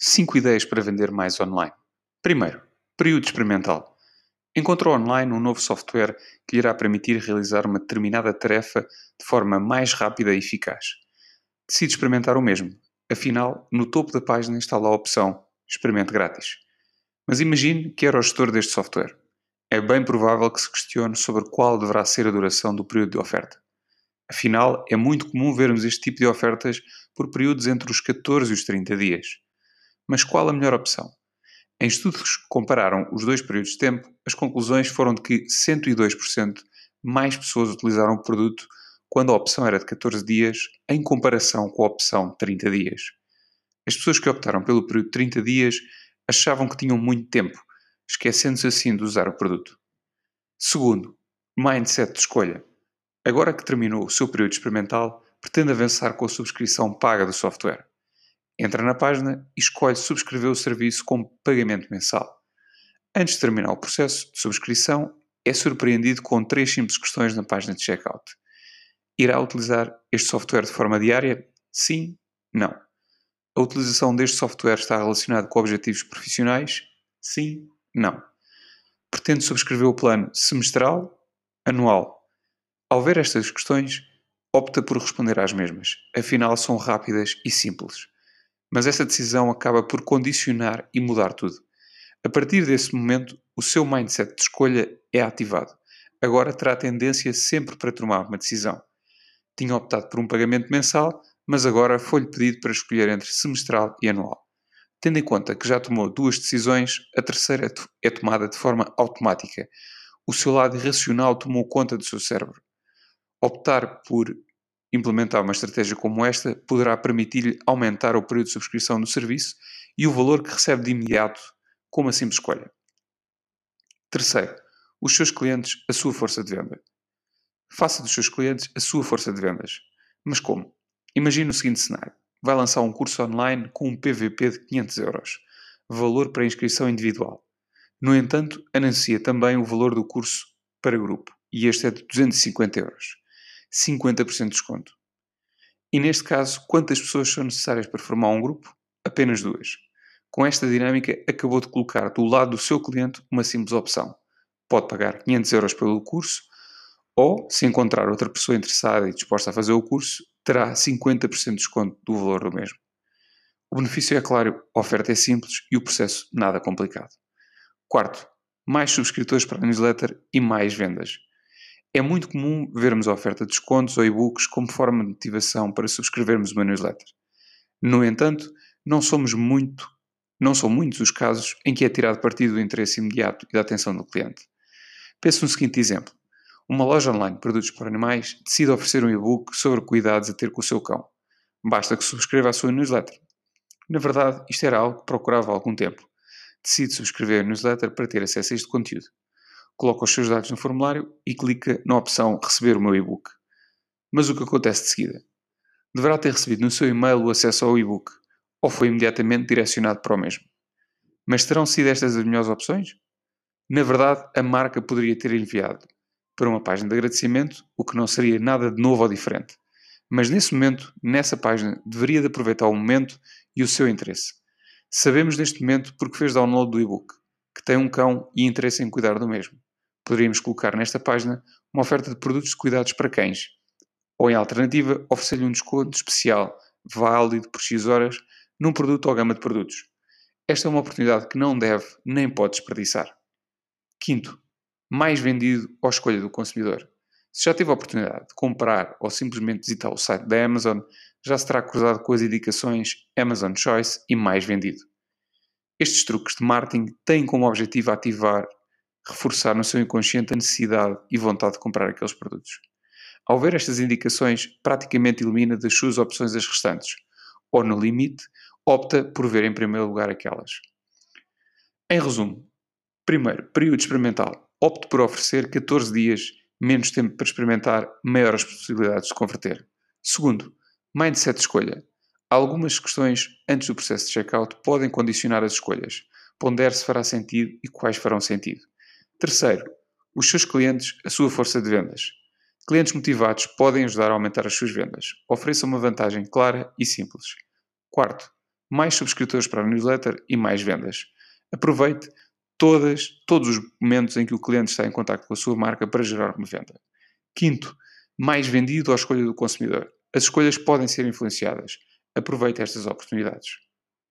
5 ideias para vender mais online. Primeiro, período experimental. Encontrou online um novo software que lhe irá permitir realizar uma determinada tarefa de forma mais rápida e eficaz. Decide experimentar o mesmo. Afinal, no topo da página está lá a opção Experimente grátis. Mas imagine que era o gestor deste software. É bem provável que se questione sobre qual deverá ser a duração do período de oferta. Afinal, é muito comum vermos este tipo de ofertas por períodos entre os 14 e os 30 dias. Mas qual a melhor opção? Em estudos que compararam os dois períodos de tempo, as conclusões foram de que 102% mais pessoas utilizaram o produto quando a opção era de 14 dias, em comparação com a opção de 30 dias. As pessoas que optaram pelo período de 30 dias achavam que tinham muito tempo, esquecendo-se assim de usar o produto. Segundo, mindset de escolha. Agora que terminou o seu período experimental, pretende avançar com a subscrição paga do software. Entra na página e escolhe subscrever o serviço com pagamento mensal. Antes de terminar o processo de subscrição, é surpreendido com três simples questões na página de checkout. Irá utilizar este software de forma diária? Sim? Não. A utilização deste software está relacionada com objetivos profissionais? Sim? Não. Pretende subscrever o plano semestral? Anual? Ao ver estas questões, opta por responder às mesmas, afinal são rápidas e simples. Mas essa decisão acaba por condicionar e mudar tudo. A partir desse momento, o seu mindset de escolha é ativado. Agora terá tendência sempre para tomar uma decisão. Tinha optado por um pagamento mensal, mas agora foi-lhe pedido para escolher entre semestral e anual. Tendo em conta que já tomou duas decisões, a terceira é tomada de forma automática. O seu lado irracional tomou conta do seu cérebro. Optar por Implementar uma estratégia como esta poderá permitir-lhe aumentar o período de subscrição do serviço e o valor que recebe de imediato com uma simples escolha. Terceiro, os seus clientes, a sua força de venda. Faça dos seus clientes a sua força de vendas. Mas como? Imagine o seguinte cenário. Vai lançar um curso online com um PVP de 500 euros, valor para inscrição individual. No entanto, anuncia também o valor do curso para grupo, e este é de 250 euros. 50% de desconto. E neste caso, quantas pessoas são necessárias para formar um grupo? Apenas duas. Com esta dinâmica, acabou de colocar do lado do seu cliente uma simples opção. Pode pagar 500 euros pelo curso, ou, se encontrar outra pessoa interessada e disposta a fazer o curso, terá 50% de desconto do valor do mesmo. O benefício é claro, a oferta é simples e o processo nada complicado. Quarto, mais subscritores para a newsletter e mais vendas. É muito comum vermos a oferta de descontos ou e-books como forma de motivação para subscrevermos uma newsletter. No entanto, não somos muito, não são muitos os casos em que é tirado partido do interesse imediato e da atenção do cliente. Pense no seguinte exemplo. Uma loja online de produtos para animais decide oferecer um e-book sobre cuidados a ter com o seu cão. Basta que subscreva a sua newsletter. Na verdade, isto era algo que procurava há algum tempo. Decide subscrever a newsletter para ter acesso a este conteúdo coloca os seus dados no formulário e clica na opção Receber o meu e-book. Mas o que acontece de seguida? Deverá ter recebido no seu e-mail o acesso ao e-book ou foi imediatamente direcionado para o mesmo. Mas terão sido estas as melhores opções? Na verdade, a marca poderia ter enviado para uma página de agradecimento, o que não seria nada de novo ou diferente. Mas nesse momento, nessa página, deveria de aproveitar o momento e o seu interesse. Sabemos neste momento porque fez download do e-book, que tem um cão e interesse em cuidar do mesmo poderíamos colocar nesta página uma oferta de produtos de cuidados para cães, ou em alternativa, oferecer-lhe um desconto especial, válido por X horas, num produto ou gama de produtos. Esta é uma oportunidade que não deve nem pode desperdiçar. Quinto, mais vendido à escolha do consumidor. Se já teve a oportunidade de comprar ou simplesmente visitar o site da Amazon, já se terá cruzado com as indicações Amazon Choice e mais vendido. Estes truques de marketing têm como objetivo ativar reforçar no seu inconsciente a necessidade e vontade de comprar aqueles produtos. Ao ver estas indicações, praticamente elimina das suas opções as restantes, ou no limite, opta por ver em primeiro lugar aquelas. Em resumo, primeiro, período experimental. Opte por oferecer 14 dias, menos tempo para experimentar, maiores possibilidades de converter. Segundo, mindset de escolha. Algumas questões antes do processo de checkout podem condicionar as escolhas. Pondere se fará sentido e quais farão sentido. Terceiro, os seus clientes, a sua força de vendas. Clientes motivados podem ajudar a aumentar as suas vendas. Ofereça uma vantagem clara e simples. Quarto, mais subscritores para a newsletter e mais vendas. Aproveite todas, todos os momentos em que o cliente está em contato com a sua marca para gerar uma venda. Quinto, mais vendido à escolha do consumidor. As escolhas podem ser influenciadas. Aproveite estas oportunidades.